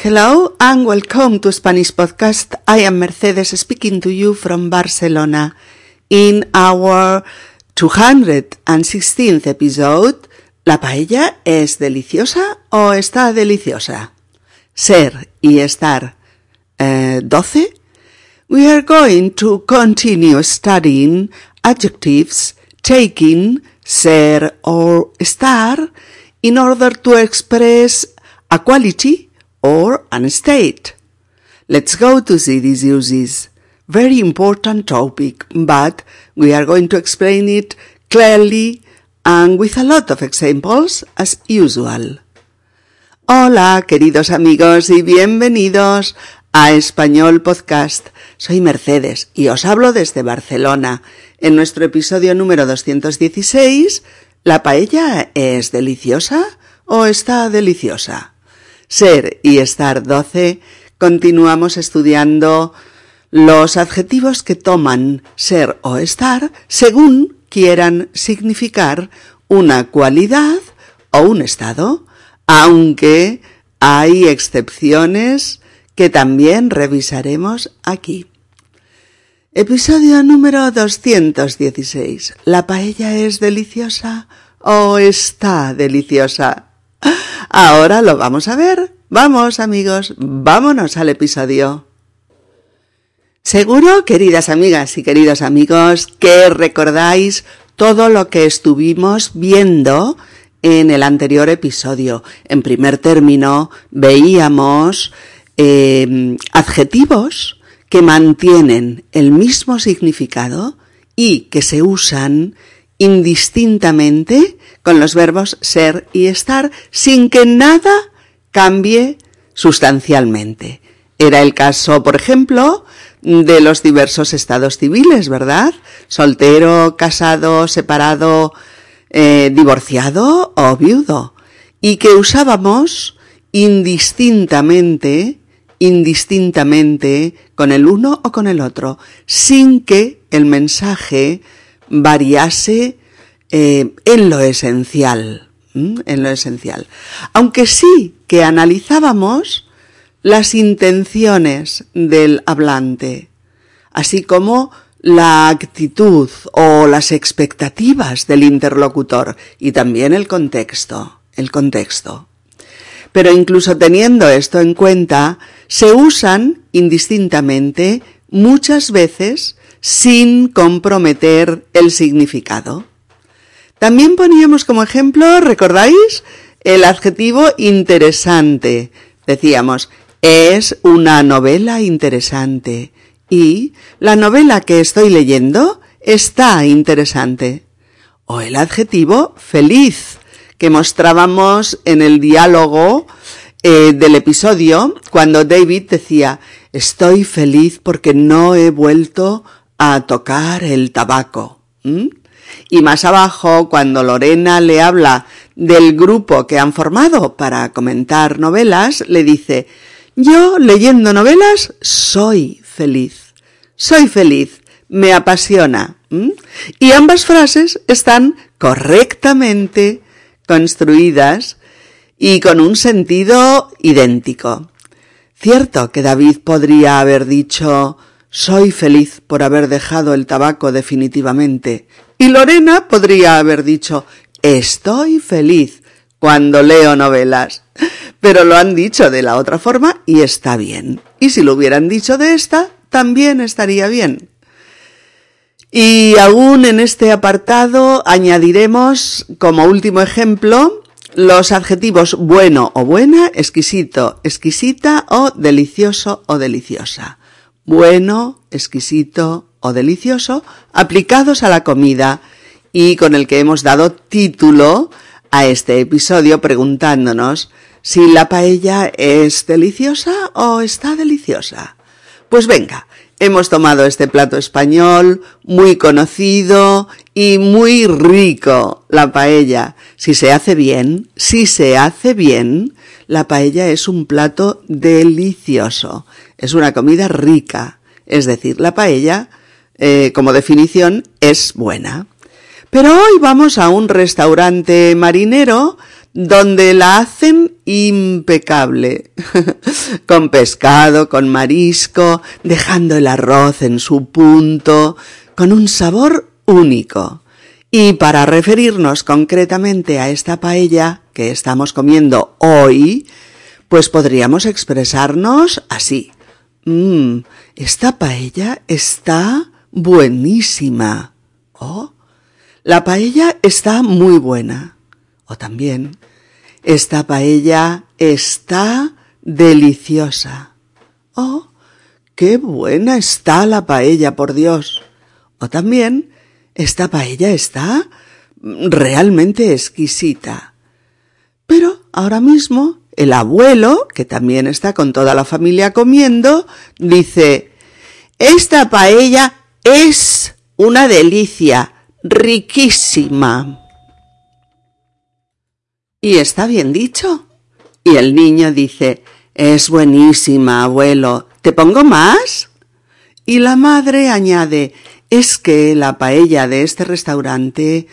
Hello and welcome to Spanish Podcast. I am Mercedes speaking to you from Barcelona. In our 216th episode, ¿la paella es deliciosa o está deliciosa? Ser y estar uh, 12. We are going to continue studying adjectives taking ser or estar in order to express a quality or an state. Let's go to see these uses. Very important topic, but we are going to explain it clearly and with a lot of examples as usual. Hola, queridos amigos y bienvenidos a Español Podcast. Soy Mercedes y os hablo desde Barcelona. En nuestro episodio número 216, ¿la paella es deliciosa o está deliciosa? Ser y estar 12, continuamos estudiando los adjetivos que toman ser o estar según quieran significar una cualidad o un estado, aunque hay excepciones que también revisaremos aquí. Episodio número 216. ¿La paella es deliciosa o está deliciosa? Ahora lo vamos a ver. Vamos, amigos, vámonos al episodio. Seguro, queridas amigas y queridos amigos, que recordáis todo lo que estuvimos viendo en el anterior episodio. En primer término, veíamos em, adjetivos que mantienen el mismo significado y que se usan indistintamente con los verbos ser y estar sin que nada cambie sustancialmente. Era el caso, por ejemplo, de los diversos estados civiles, ¿verdad? Soltero, casado, separado, eh, divorciado o viudo. Y que usábamos indistintamente, indistintamente con el uno o con el otro, sin que el mensaje variase eh, en lo esencial, en lo esencial. Aunque sí que analizábamos las intenciones del hablante, así como la actitud o las expectativas del interlocutor y también el contexto, el contexto. Pero incluso teniendo esto en cuenta, se usan indistintamente muchas veces sin comprometer el significado. También poníamos como ejemplo, ¿recordáis? El adjetivo interesante. Decíamos, es una novela interesante. Y la novela que estoy leyendo está interesante. O el adjetivo feliz, que mostrábamos en el diálogo eh, del episodio cuando David decía, estoy feliz porque no he vuelto a tocar el tabaco. Y más abajo, cuando Lorena le habla del grupo que han formado para comentar novelas, le dice, yo leyendo novelas soy feliz. Soy feliz. Me apasiona. Y ambas frases están correctamente construidas y con un sentido idéntico. Cierto que David podría haber dicho soy feliz por haber dejado el tabaco definitivamente. Y Lorena podría haber dicho Estoy feliz cuando leo novelas. Pero lo han dicho de la otra forma y está bien. Y si lo hubieran dicho de esta, también estaría bien. Y aún en este apartado añadiremos como último ejemplo los adjetivos bueno o buena, exquisito, exquisita o delicioso o deliciosa bueno, exquisito o delicioso aplicados a la comida y con el que hemos dado título a este episodio preguntándonos si la paella es deliciosa o está deliciosa. Pues venga, hemos tomado este plato español muy conocido y muy rico, la paella. Si se hace bien, si se hace bien, la paella es un plato delicioso, es una comida rica, es decir, la paella, eh, como definición, es buena. Pero hoy vamos a un restaurante marinero donde la hacen impecable, con pescado, con marisco, dejando el arroz en su punto, con un sabor único. Y para referirnos concretamente a esta paella que estamos comiendo hoy, pues podríamos expresarnos así. Mmm, esta paella está buenísima. Oh, la paella está muy buena. O también, esta paella está deliciosa. Oh, qué buena está la paella, por Dios. O también, esta paella está realmente exquisita. Pero ahora mismo el abuelo, que también está con toda la familia comiendo, dice, esta paella es una delicia, riquísima. Y está bien dicho. Y el niño dice, es buenísima, abuelo, ¿te pongo más? Y la madre añade, es que la paella de este restaurante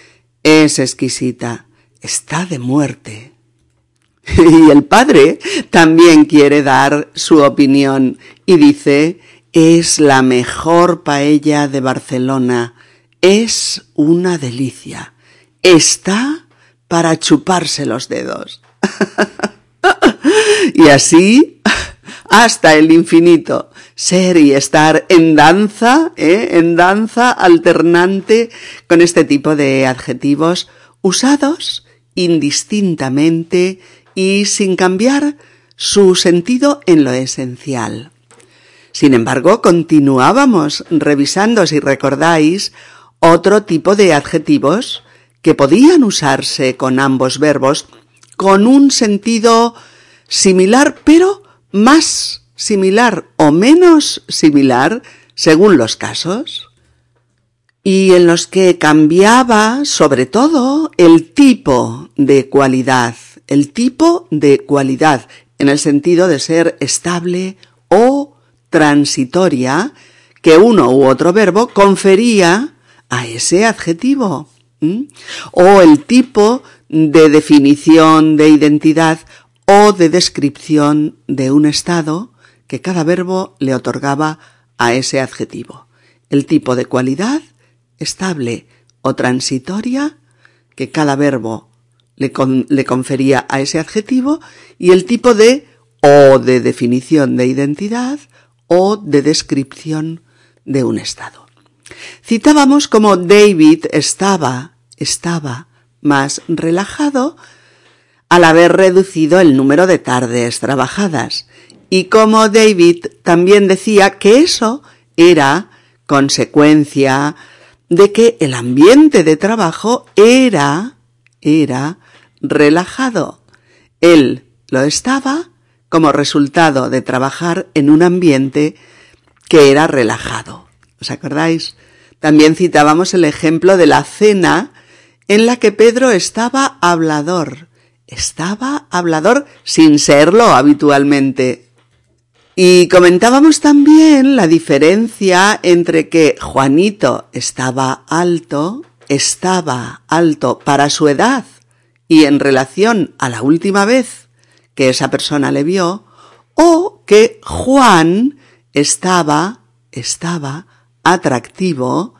es exquisita, está de muerte. Y el padre también quiere dar su opinión y dice, es la mejor paella de Barcelona, es una delicia, está para chuparse los dedos. y así hasta el infinito, ser y estar en danza, ¿eh? en danza alternante con este tipo de adjetivos usados indistintamente y sin cambiar su sentido en lo esencial. Sin embargo, continuábamos revisando, si recordáis, otro tipo de adjetivos que podían usarse con ambos verbos con un sentido similar, pero más similar o menos similar según los casos, y en los que cambiaba sobre todo el tipo de cualidad el tipo de cualidad en el sentido de ser estable transitoria que uno u otro verbo confería a ese adjetivo. O el tipo de definición de identidad o de descripción de un estado que cada verbo le otorgaba a ese adjetivo. El tipo de cualidad estable o transitoria que cada verbo le, confería a ese adjetivo y el tipo de o de definición de identidad o de descripción de un estado. Citábamos como David estaba, estaba más relajado al haber reducido el número de tardes trabajadas y como David también decía que eso era consecuencia de que el ambiente de trabajo era, era relajado. Él lo estaba como resultado de trabajar en un ambiente que era relajado. ¿Os acordáis? También citábamos el ejemplo de la cena en la que Pedro estaba hablador. Estaba hablador sin serlo habitualmente. Y comentábamos también la diferencia entre que Juanito estaba alto, estaba alto para su edad y en relación a la última vez que esa persona le vio, o que Juan estaba, estaba atractivo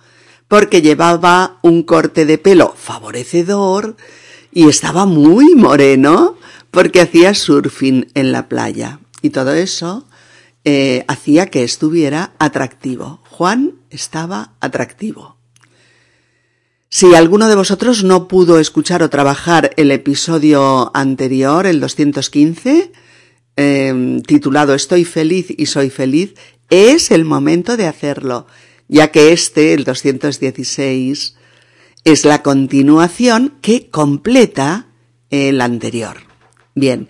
porque llevaba un corte de pelo favorecedor y estaba muy moreno porque hacía surfing en la playa. Y todo eso eh, hacía que estuviera atractivo. Juan estaba atractivo. Si alguno de vosotros no pudo escuchar o trabajar el episodio anterior, el 215, em, titulado Estoy feliz y soy feliz, es el momento de hacerlo, ya que este, el 216, es la continuación que completa el anterior. Bien,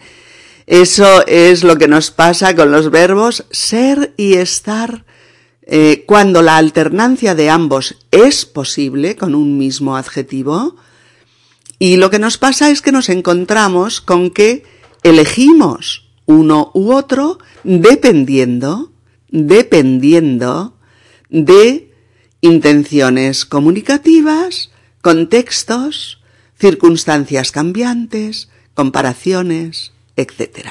eso es lo que nos pasa con los verbos ser y estar eh, cuando la alternancia de ambos es posible con un mismo adjetivo, y lo que nos pasa es que nos encontramos con que elegimos uno u otro dependiendo, dependiendo de intenciones comunicativas, contextos, circunstancias cambiantes, comparaciones, etc.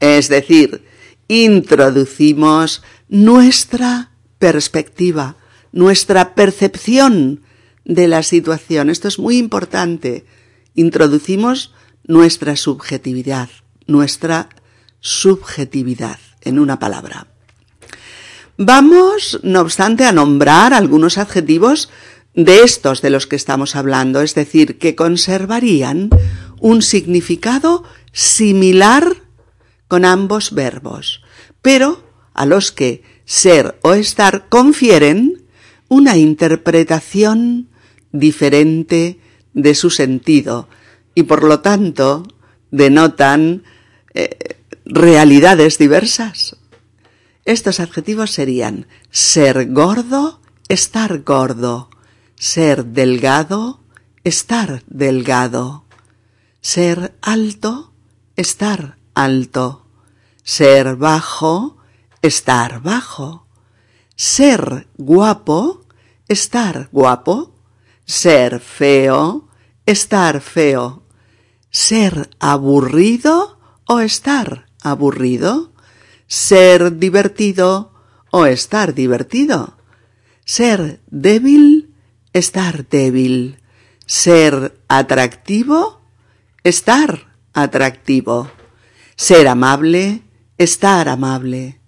Es decir, introducimos nuestra perspectiva, nuestra percepción de la situación. Esto es muy importante. Introducimos nuestra subjetividad, nuestra subjetividad, en una palabra. Vamos, no obstante, a nombrar algunos adjetivos de estos de los que estamos hablando, es decir, que conservarían un significado similar con ambos verbos, pero a los que ser o estar confieren una interpretación diferente de su sentido y por lo tanto denotan eh, realidades diversas. Estos adjetivos serían ser gordo, estar gordo, ser delgado, estar delgado, ser alto, estar alto, ser bajo, estar bajo, ser guapo, estar guapo, ser feo, estar feo, ser aburrido o estar aburrido, ser divertido o estar divertido, ser débil, estar débil, ser atractivo, estar atractivo, ser amable, estar amable,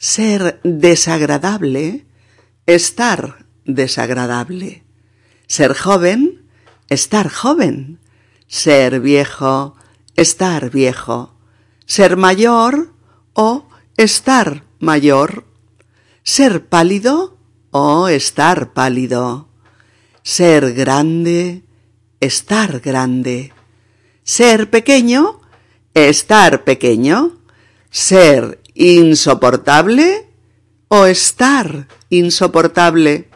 ser desagradable, estar desagradable, ser joven, estar joven, ser viejo, estar viejo, ser mayor o estar mayor, ser pálido o estar pálido, ser grande, estar grande, ser pequeño, estar pequeño, ser insoportable o estar insoportable,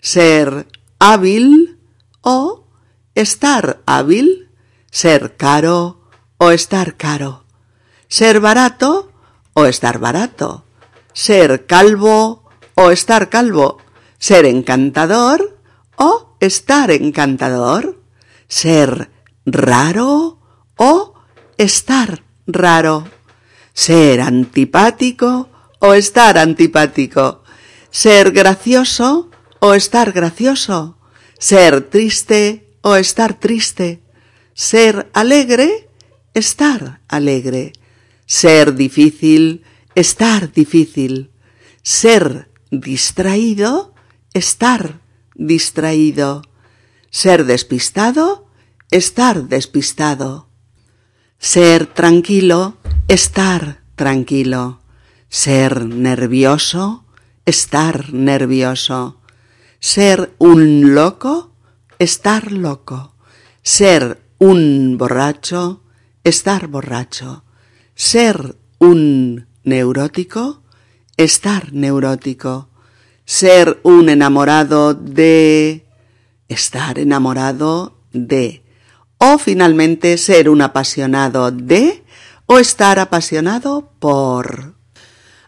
ser hábil o estar hábil, ser caro o estar caro, ser barato o estar barato, ser calvo o estar calvo, ser encantador o estar encantador, ser raro o estar raro, ser antipático o estar antipático, ser gracioso o estar gracioso, ser triste o estar triste, ser alegre, estar alegre, ser difícil, estar difícil, ser distraído, estar distraído, ser despistado, estar despistado, ser tranquilo, estar tranquilo, ser nervioso, estar nervioso, ser un loco, estar loco, ser un borracho, estar borracho, ser un neurótico, estar neurótico, ser un enamorado de, estar enamorado de, o finalmente ser un apasionado de, o estar apasionado por.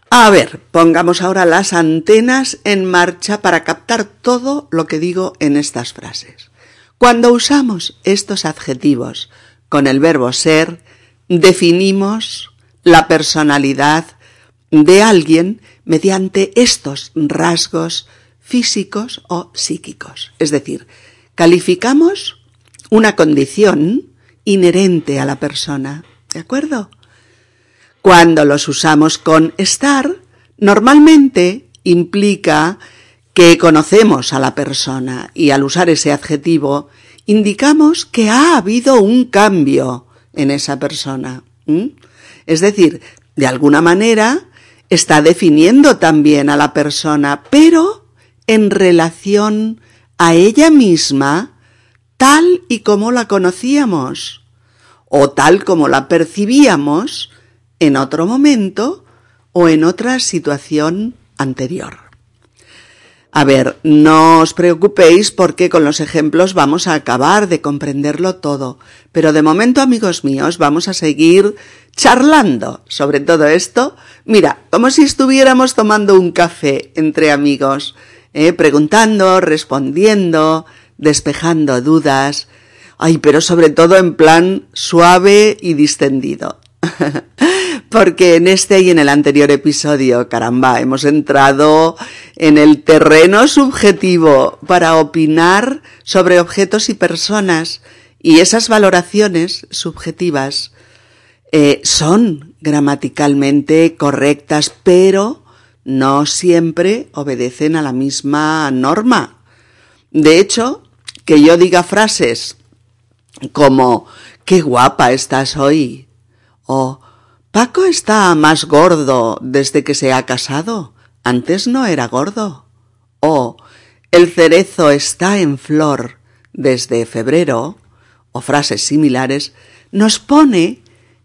A ver, pongamos ahora las antenas en marcha para captar todo lo que digo en estas frases. Cuando usamos estos adjetivos con el verbo ser, definimos la personalidad de alguien mediante estos rasgos físicos o psíquicos. Es decir, calificamos una condición inherente a la persona. ¿De acuerdo? Cuando los usamos con estar, normalmente implica que conocemos a la persona y al usar ese adjetivo indicamos que ha habido un cambio en esa persona. Es decir, de alguna manera está definiendo también a la persona, pero en relación a ella misma tal y como la conocíamos o tal como la percibíamos en otro momento o en otra situación anterior. A ver, no os preocupéis porque con los ejemplos vamos a acabar de comprenderlo todo, pero de momento, amigos míos, vamos a seguir charlando sobre todo esto. Mira, como si estuviéramos tomando un café entre amigos, ¿eh? preguntando, respondiendo, despejando dudas. Ay, pero sobre todo en plan suave y distendido. Porque en este y en el anterior episodio, caramba, hemos entrado en el terreno subjetivo para opinar sobre objetos y personas y esas valoraciones subjetivas eh, son gramaticalmente correctas, pero no siempre obedecen a la misma norma. De hecho, que yo diga frases como qué guapa estás hoy o Paco está más gordo desde que se ha casado. Antes no era gordo. O el cerezo está en flor desde febrero o frases similares, nos pone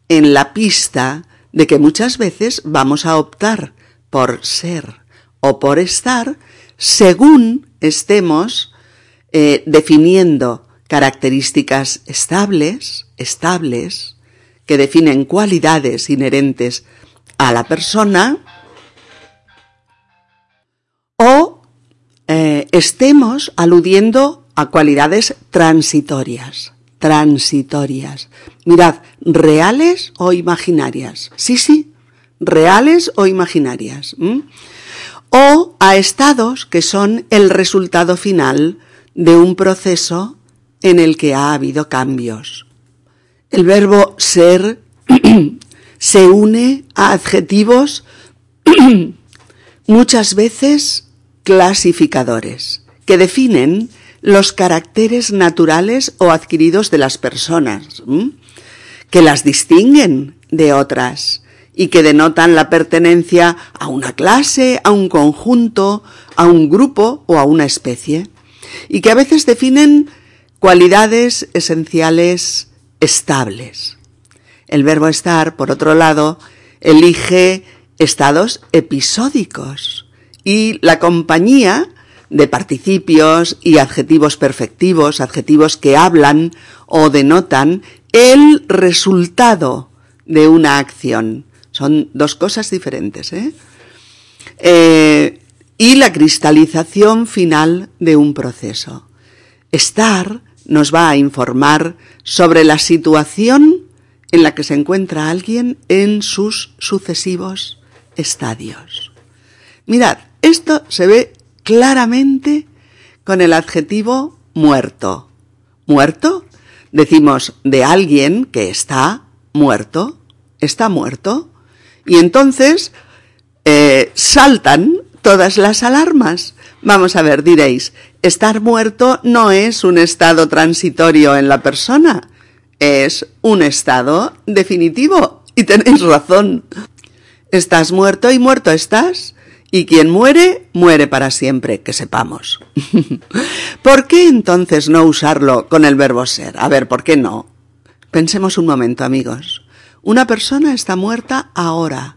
en la pista de que muchas veces vamos a optar por ser o por estar según estemos eh, definiendo características estables, estables, que definen cualidades inherentes a la persona, o eh, estemos aludiendo a cualidades transitorias transitorias. Mirad, reales o imaginarias. Sí, sí, reales o imaginarias. O a estados que son el resultado final de un proceso en el que ha habido cambios. El verbo ser se une a adjetivos muchas veces clasificadores que definen los caracteres naturales o adquiridos de las personas, que las distinguen de otras y que denotan la pertenencia a una clase, a un conjunto, a un grupo o a una especie, y que a veces definen cualidades esenciales estables. El verbo estar, por otro lado, elige estados episódicos y la compañía de participios y adjetivos perfectivos, adjetivos que hablan o denotan el resultado de una acción. Son dos cosas diferentes. ¿eh? Eh, y la cristalización final de un proceso. Estar nos va a informar sobre la situación en la que se encuentra alguien en sus sucesivos estadios. Mirad, esto se ve claramente con el adjetivo muerto. ¿Muerto? Decimos de alguien que está muerto, está muerto, y entonces eh, saltan todas las alarmas. Vamos a ver, diréis, estar muerto no es un estado transitorio en la persona, es un estado definitivo. Y tenéis razón. Estás muerto y muerto estás. Y quien muere, muere para siempre, que sepamos. ¿Por qué entonces no usarlo con el verbo ser? A ver, ¿por qué no? Pensemos un momento, amigos. Una persona está muerta ahora,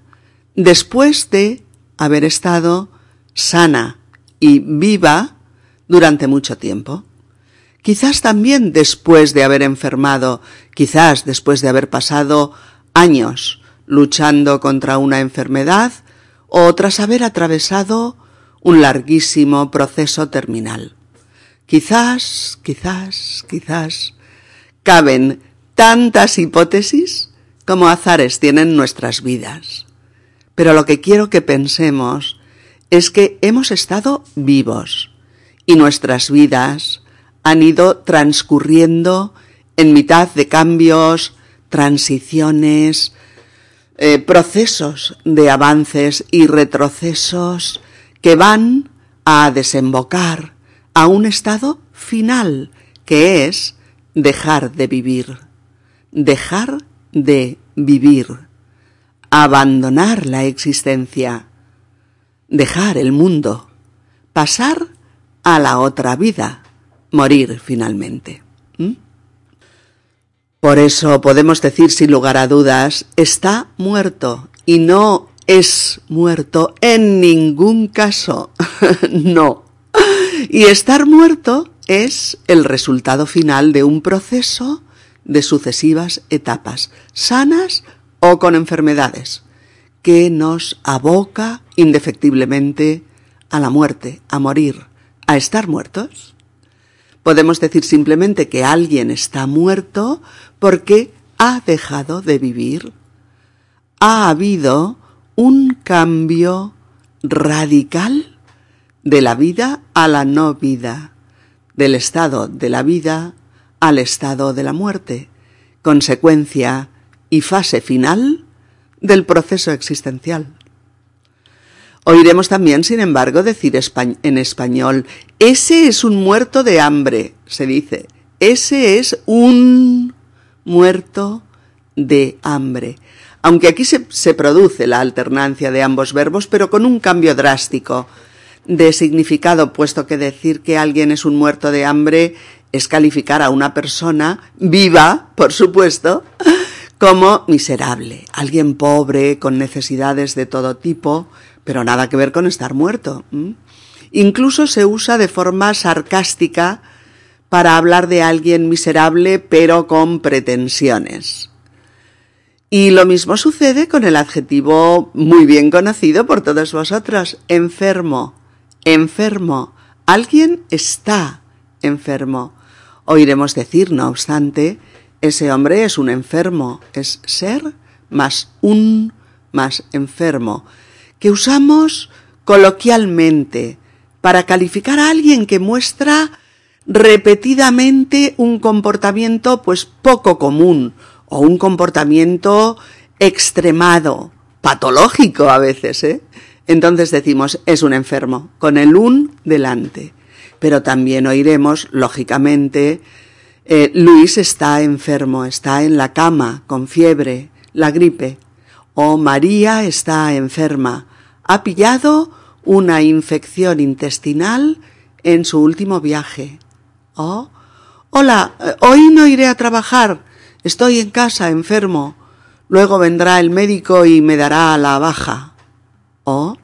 después de haber estado sana y viva durante mucho tiempo. Quizás también después de haber enfermado, quizás después de haber pasado años luchando contra una enfermedad o tras haber atravesado un larguísimo proceso terminal. Quizás, quizás, quizás caben tantas hipótesis como azares tienen nuestras vidas. Pero lo que quiero que pensemos es que hemos estado vivos y nuestras vidas han ido transcurriendo en mitad de cambios, transiciones, eh, procesos de avances y retrocesos que van a desembocar a un estado final, que es dejar de vivir, dejar de vivir, abandonar la existencia, dejar el mundo, pasar a la otra vida, morir finalmente. Por eso podemos decir sin lugar a dudas, está muerto y no es muerto en ningún caso. no. Y estar muerto es el resultado final de un proceso de sucesivas etapas, sanas o con enfermedades, que nos aboca indefectiblemente a la muerte, a morir, a estar muertos. Podemos decir simplemente que alguien está muerto porque ha dejado de vivir. ha habido un cambio radical de la vida a la no vida, del estado de la vida al estado de la muerte, consecuencia y fase final del proceso existencial. Oiremos también, sin embargo, decir en español, ese es un muerto de hambre, se dice, ese es un muerto de hambre. Aunque aquí se, produce la alternancia de ambos verbos, pero con un cambio drástico de significado, puesto que decir que alguien es un muerto de hambre es calificar a una persona viva, por supuesto, como miserable, alguien pobre, con necesidades de todo tipo, pero nada que ver con estar muerto. Incluso se usa de forma sarcástica para hablar de alguien miserable pero con pretensiones. Y lo mismo sucede con el adjetivo muy bien conocido por todos vosotros, enfermo. Enfermo. Alguien está enfermo. Oiremos decir, no obstante, ese hombre es un enfermo, es ser más un más enfermo, que usamos coloquialmente para calificar a alguien que muestra repetidamente un comportamiento pues poco común o un comportamiento extremado, patológico a veces, ¿eh? Entonces decimos es un enfermo, con el un delante. Pero también oiremos, lógicamente, eh, Luis está enfermo, está en la cama, con fiebre, la gripe. O María está enferma, ha pillado una infección intestinal en su último viaje. O, hola, eh, hoy no iré a trabajar, estoy en casa enfermo. Luego vendrá el médico y me dará la baja. O,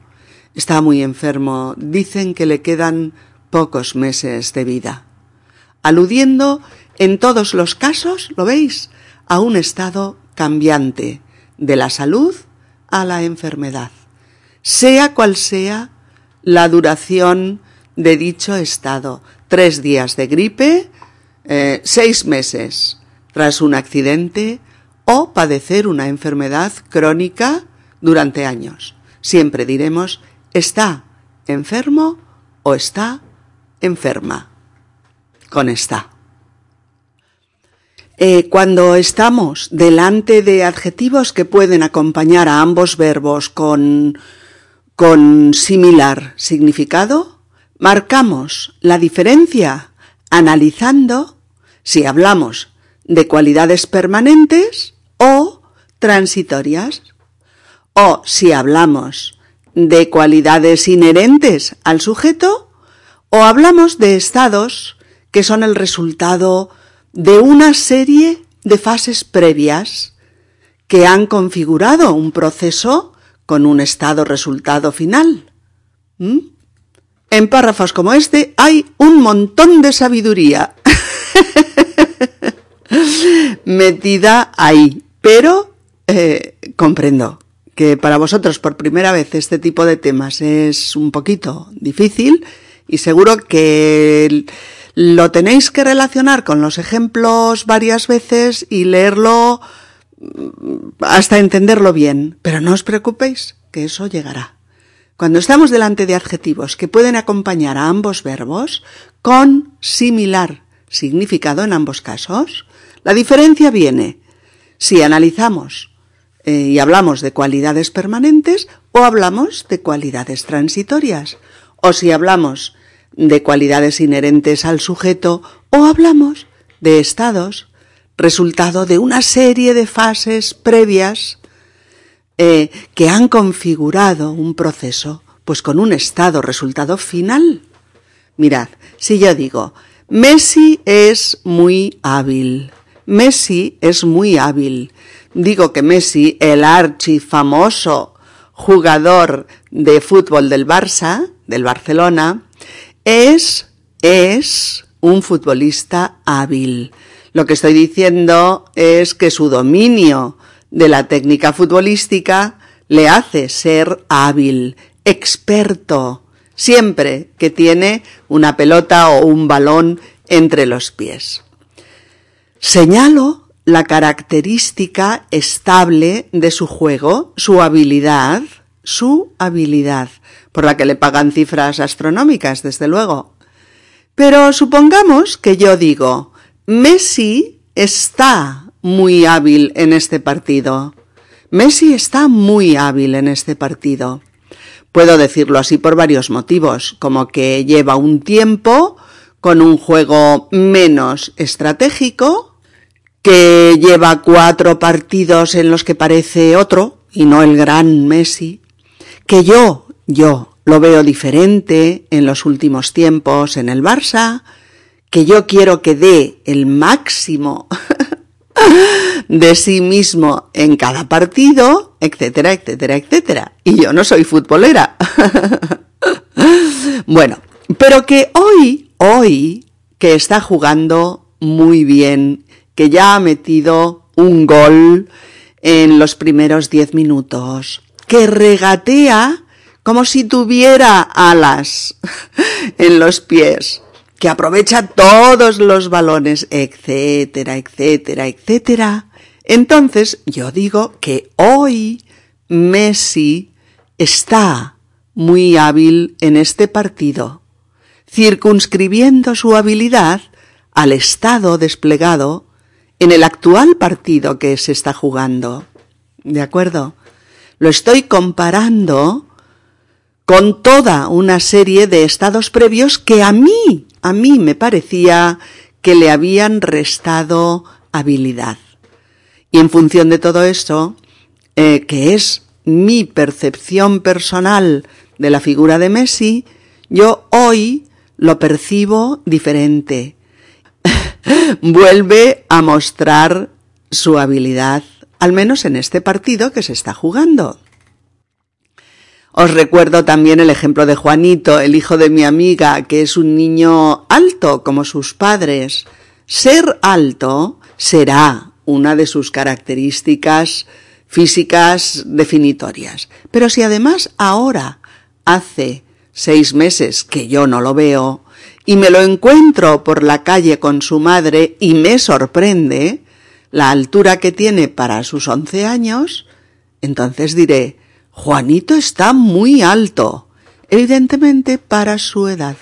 está muy enfermo, dicen que le quedan pocos meses de vida. Aludiendo en todos los casos, ¿lo veis?, a un estado cambiante de la salud a la enfermedad, sea cual sea la duración de dicho estado, tres días de gripe, eh, seis meses tras un accidente o padecer una enfermedad crónica durante años. Siempre diremos está enfermo o está enferma. Con está. Eh, cuando estamos delante de adjetivos que pueden acompañar a ambos verbos con, con similar significado, marcamos la diferencia analizando si hablamos de cualidades permanentes o transitorias, o si hablamos de cualidades inherentes al sujeto, o hablamos de estados que son el resultado de una serie de fases previas que han configurado un proceso con un estado resultado final. ¿Mm? En párrafos como este hay un montón de sabiduría metida ahí, pero eh, comprendo que para vosotros por primera vez este tipo de temas es un poquito difícil y seguro que lo tenéis que relacionar con los ejemplos varias veces y leerlo hasta entenderlo bien. Pero no os preocupéis, que eso llegará. Cuando estamos delante de adjetivos que pueden acompañar a ambos verbos con similar significado en ambos casos, la diferencia viene si analizamos eh, y hablamos de cualidades permanentes o hablamos de cualidades transitorias, o si hablamos de cualidades inherentes al sujeto o hablamos de estados, resultado de una serie de fases previas eh, que han configurado un proceso, pues con un estado resultado final. Mirad, si yo digo, Messi es muy hábil, Messi es muy hábil, digo que Messi, el archifamoso jugador de fútbol del Barça, del Barcelona, es, es un futbolista hábil. Lo que estoy diciendo es que su dominio de la técnica futbolística le hace ser hábil, experto, siempre que tiene una pelota o un balón entre los pies. Señalo la característica estable de su juego, su habilidad, su habilidad, por la que le pagan cifras astronómicas, desde luego. Pero supongamos que yo digo, Messi está muy hábil en este partido. Messi está muy hábil en este partido. Puedo decirlo así por varios motivos, como que lleva un tiempo con un juego menos estratégico, que lleva cuatro partidos en los que parece otro y no el gran Messi, que yo, yo lo veo diferente en los últimos tiempos en el Barça, que yo quiero que dé el máximo de sí mismo en cada partido, etcétera, etcétera, etcétera. Y yo no soy futbolera. bueno, pero que hoy, hoy, que está jugando muy bien, que ya ha metido un gol en los primeros diez minutos, que regatea como si tuviera alas en los pies, que aprovecha todos los balones, etcétera, etcétera, etcétera. Entonces yo digo que hoy Messi está muy hábil en este partido, circunscribiendo su habilidad al estado desplegado en el actual partido que se está jugando. ¿De acuerdo? Lo estoy comparando con toda una serie de estados previos que a mí a mí me parecía que le habían restado habilidad. Y en función de todo esto, eh, que es mi percepción personal de la figura de Messi, yo hoy lo percibo diferente. Vuelve a mostrar su habilidad, al menos en este partido que se está jugando. Os recuerdo también el ejemplo de Juanito, el hijo de mi amiga, que es un niño alto como sus padres. Ser alto será una de sus características físicas definitorias. Pero si además ahora hace seis meses que yo no lo veo y me lo encuentro por la calle con su madre y me sorprende la altura que tiene para sus once años, entonces diré, Juanito está muy alto, evidentemente para su edad,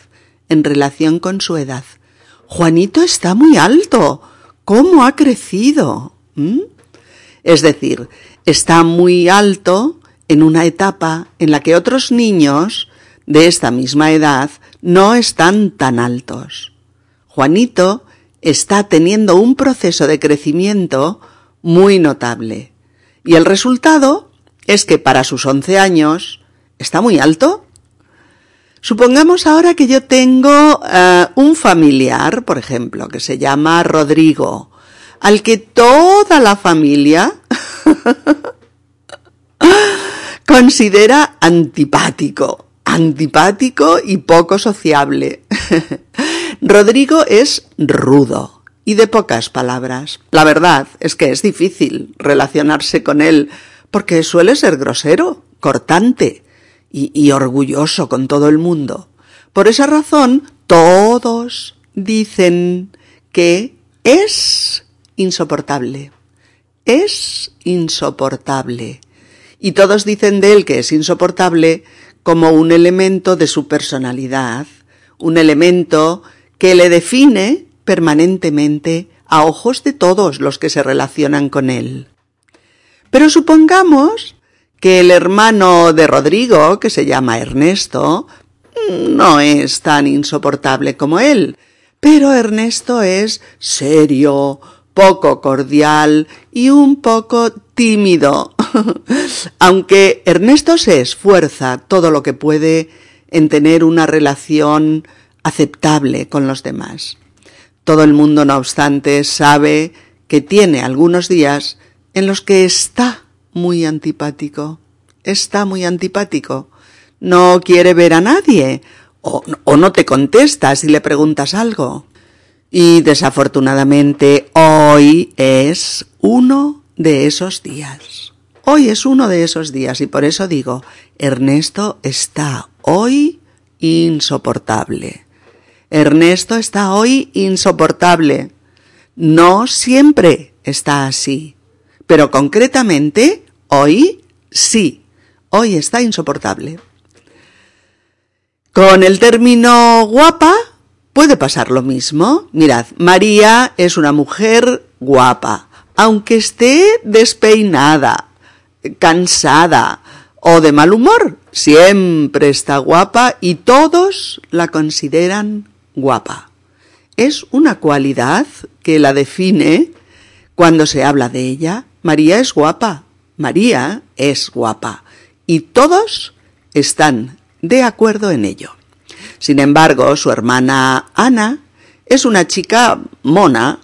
en relación con su edad. Juanito está muy alto. ¿Cómo ha crecido? ¿Mm? Es decir, está muy alto en una etapa en la que otros niños de esta misma edad no están tan altos. Juanito está teniendo un proceso de crecimiento muy notable. Y el resultado es que para sus once años está muy alto. Supongamos ahora que yo tengo eh, un familiar, por ejemplo, que se llama Rodrigo, al que toda la familia considera antipático, antipático y poco sociable. Rodrigo es rudo y de pocas palabras. La verdad es que es difícil relacionarse con él porque suele ser grosero, cortante y, orgulloso con todo el mundo. Por esa razón, todos dicen que es insoportable. Es insoportable. Y todos dicen de él que es insoportable como un elemento de su personalidad, un elemento que le define permanentemente a ojos de todos los que se relacionan con él. Pero supongamos que el hermano de Rodrigo, que se llama Ernesto, no es tan insoportable como él, pero Ernesto es serio, poco cordial y un poco tímido. Aunque Ernesto se esfuerza todo lo que puede en tener una relación aceptable con los demás. Todo el mundo, no obstante, sabe que tiene algunos días en los que está muy antipático. Está muy antipático. No quiere ver a nadie. O, no te contesta si le preguntas algo. Y desafortunadamente hoy es uno de esos días. Hoy es uno de esos días y por eso digo, Ernesto está hoy insoportable. Ernesto está hoy insoportable. No siempre está así. Pero concretamente, hoy sí. Hoy está insoportable. Con el término guapa puede pasar lo mismo. Mirad, María es una mujer guapa, aunque esté despeinada, cansada o de mal humor, siempre está guapa y todos la consideran guapa. Es una cualidad que la define cuando se habla de ella. María es guapa, María es guapa y todos están de acuerdo en ello. Sin embargo, su hermana Ana es una chica mona,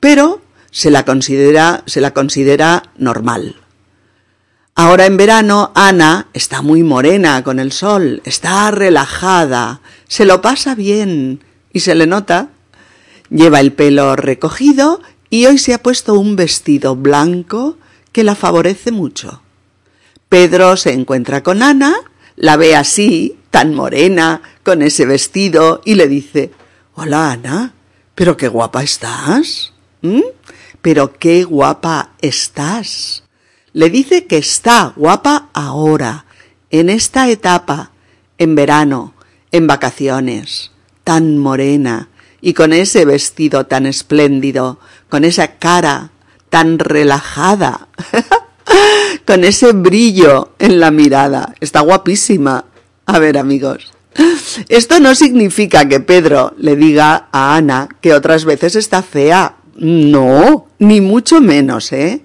pero se la considera, se la considera normal. Ahora en verano Ana está muy morena con el sol, está relajada, se lo pasa bien y se le nota. Lleva el pelo recogido y hoy se ha puesto un vestido blanco que la favorece mucho. Pedro se encuentra con Ana, la ve así, tan morena, con ese vestido, y le dice Hola, Ana, pero qué guapa estás. Pero qué guapa estás. Le dice que está guapa ahora, en esta etapa, en verano, en vacaciones, tan morena, y con ese vestido tan espléndido, con esa cara tan relajada. con ese brillo en la mirada. Está guapísima. A ver, amigos. Esto no significa que Pedro le diga a Ana que otras veces está fea. No, ni mucho menos, ¿eh?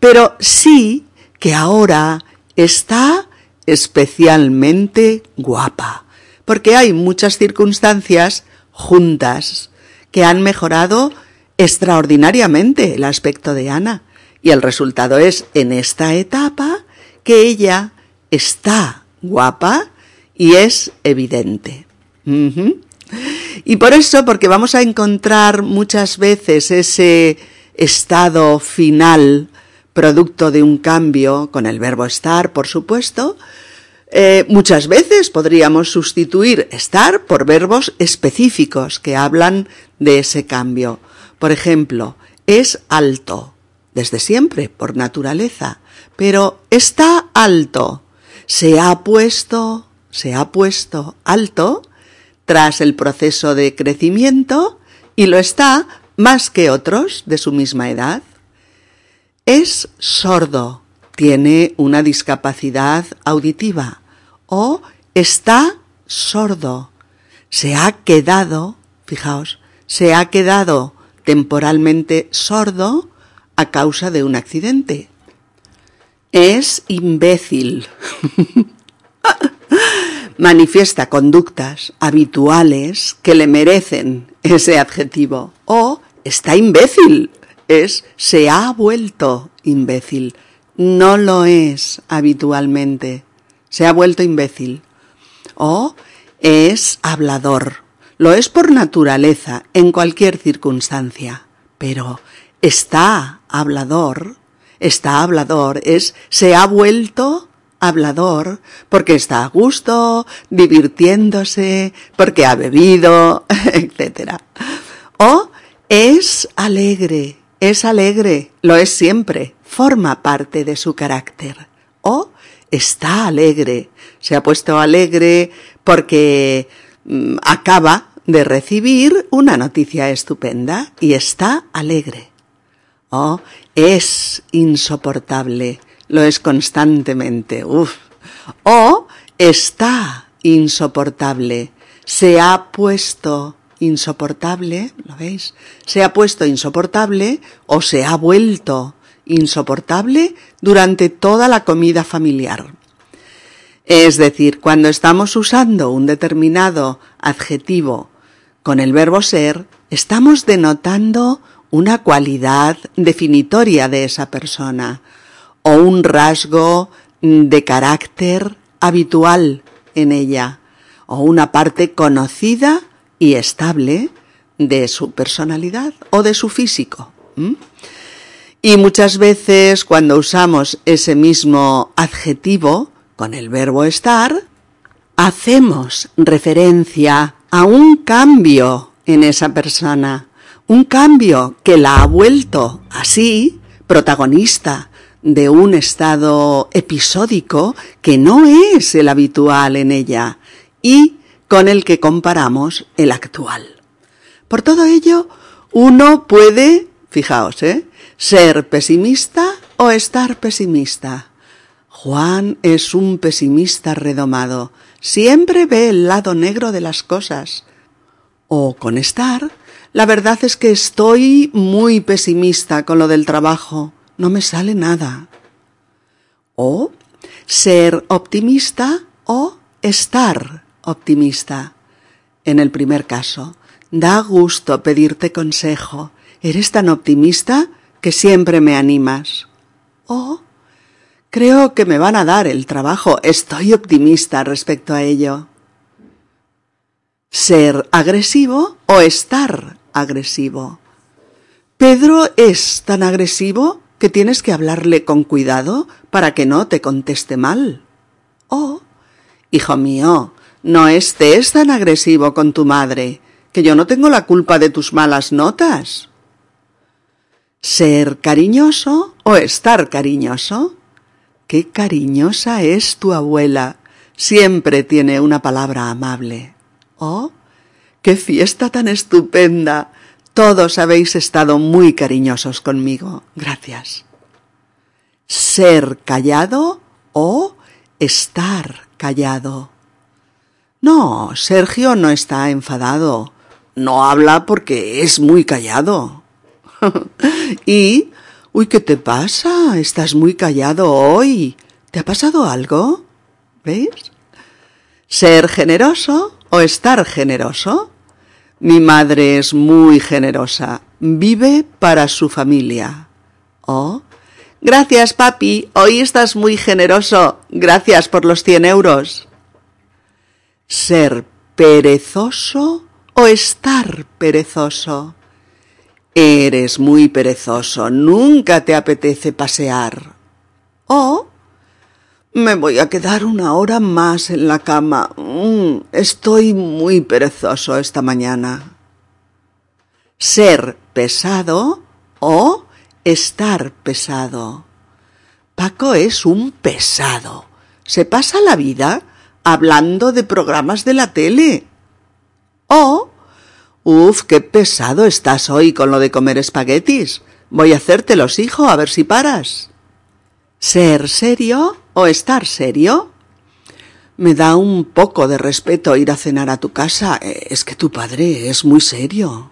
Pero sí que ahora está especialmente guapa, porque hay muchas circunstancias juntas que han mejorado extraordinariamente el aspecto de Ana. Y el resultado es, en esta etapa, que ella está guapa y es evidente. Y por eso, porque vamos a encontrar muchas veces ese estado final, producto de un cambio, con el verbo estar, por supuesto, eh, muchas veces podríamos sustituir estar por verbos específicos que hablan de ese cambio. Por ejemplo, es alto desde siempre, por naturaleza, pero está alto, se ha puesto, se ha puesto alto tras el proceso de crecimiento y lo está más que otros de su misma edad. Es sordo, tiene una discapacidad auditiva o está sordo, se ha quedado, fijaos, se ha quedado temporalmente sordo a causa de un accidente. Es imbécil. Manifiesta conductas habituales que le merecen ese adjetivo. O está imbécil. Es se ha vuelto imbécil. No lo es habitualmente. Se ha vuelto imbécil. O es hablador. Lo es por naturaleza, en cualquier circunstancia. Pero está hablador, está hablador, es, se ha vuelto hablador porque está a gusto, divirtiéndose, porque ha bebido, etc. O es alegre, es alegre, lo es siempre, forma parte de su carácter. O está alegre, se ha puesto alegre porque mm, acaba de recibir una noticia estupenda y está alegre. Oh, es insoportable, lo es constantemente, uf. O está insoportable, se ha puesto insoportable, ¿lo veis? Se ha puesto insoportable o se ha vuelto insoportable durante toda la comida familiar. Es decir, cuando estamos usando un determinado adjetivo con el verbo ser, estamos denotando una cualidad definitoria de esa persona o un rasgo de carácter habitual en ella o una parte conocida y estable de su personalidad o de su físico. Y muchas veces cuando usamos ese mismo adjetivo con el verbo estar, hacemos referencia a un cambio en esa persona Un cambio que la ha vuelto así, protagonista de un estado episódico que no es el habitual en ella y con el que comparamos el actual. Por todo ello, uno puede, fijaos, ¿eh? ser pesimista o estar pesimista. Juan es un pesimista redomado, siempre ve el lado negro de las cosas. O con estar, la verdad es que estoy muy pesimista con lo del trabajo, no me sale nada. O ser optimista o estar optimista. En el primer caso, da gusto pedirte consejo. Eres tan optimista que siempre me animas. O creo que me van a dar el trabajo. Estoy optimista respecto a ello. Ser agresivo o estar agresivo. Pedro es tan agresivo que tienes que hablarle con cuidado para que no te conteste mal. O, hijo mío, no estés tan agresivo con tu madre, que yo no tengo la culpa de tus malas notas. ¿Ser cariñoso o estar cariñoso? Qué cariñosa es tu abuela. Siempre tiene una palabra amable. Oh, qué fiesta tan estupenda. Todos habéis estado muy cariñosos conmigo. Gracias. Ser callado o estar callado. No, Sergio no está enfadado. No habla porque es muy callado. y... Uy, ¿qué te pasa? Estás muy callado hoy. ¿Te ha pasado algo? ¿Veis? Ser generoso o estar generoso. Mi madre es muy generosa. Vive para su familia. Oh. Gracias, papi. Hoy estás muy generoso. Gracias por los cien euros ser perezoso o estar perezoso. Eres muy perezoso, nunca te apetece pasear. O me voy a quedar una hora más en la cama. Mm, estoy muy perezoso esta mañana. Ser pesado o estar pesado. Paco es un pesado. Se pasa la vida hablando de programas de la tele. Oh, uf, qué pesado estás hoy con lo de comer espaguetis. Voy a hacértelos, hijo, a ver si paras. ¿Ser serio o estar serio? Me da un poco de respeto ir a cenar a tu casa. Es que tu padre es muy serio.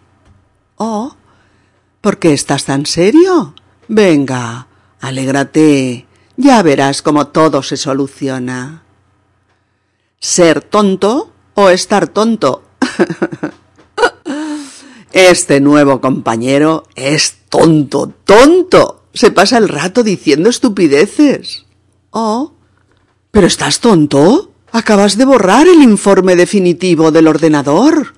Oh, ¿por qué estás tan serio? Venga, alégrate. Ya verás cómo todo se soluciona ser tonto o estar tonto. Este nuevo compañero es tonto, tonto. Se pasa el rato diciendo estupideces. Oh, ¿pero estás tonto? Acabas de borrar el informe definitivo del ordenador.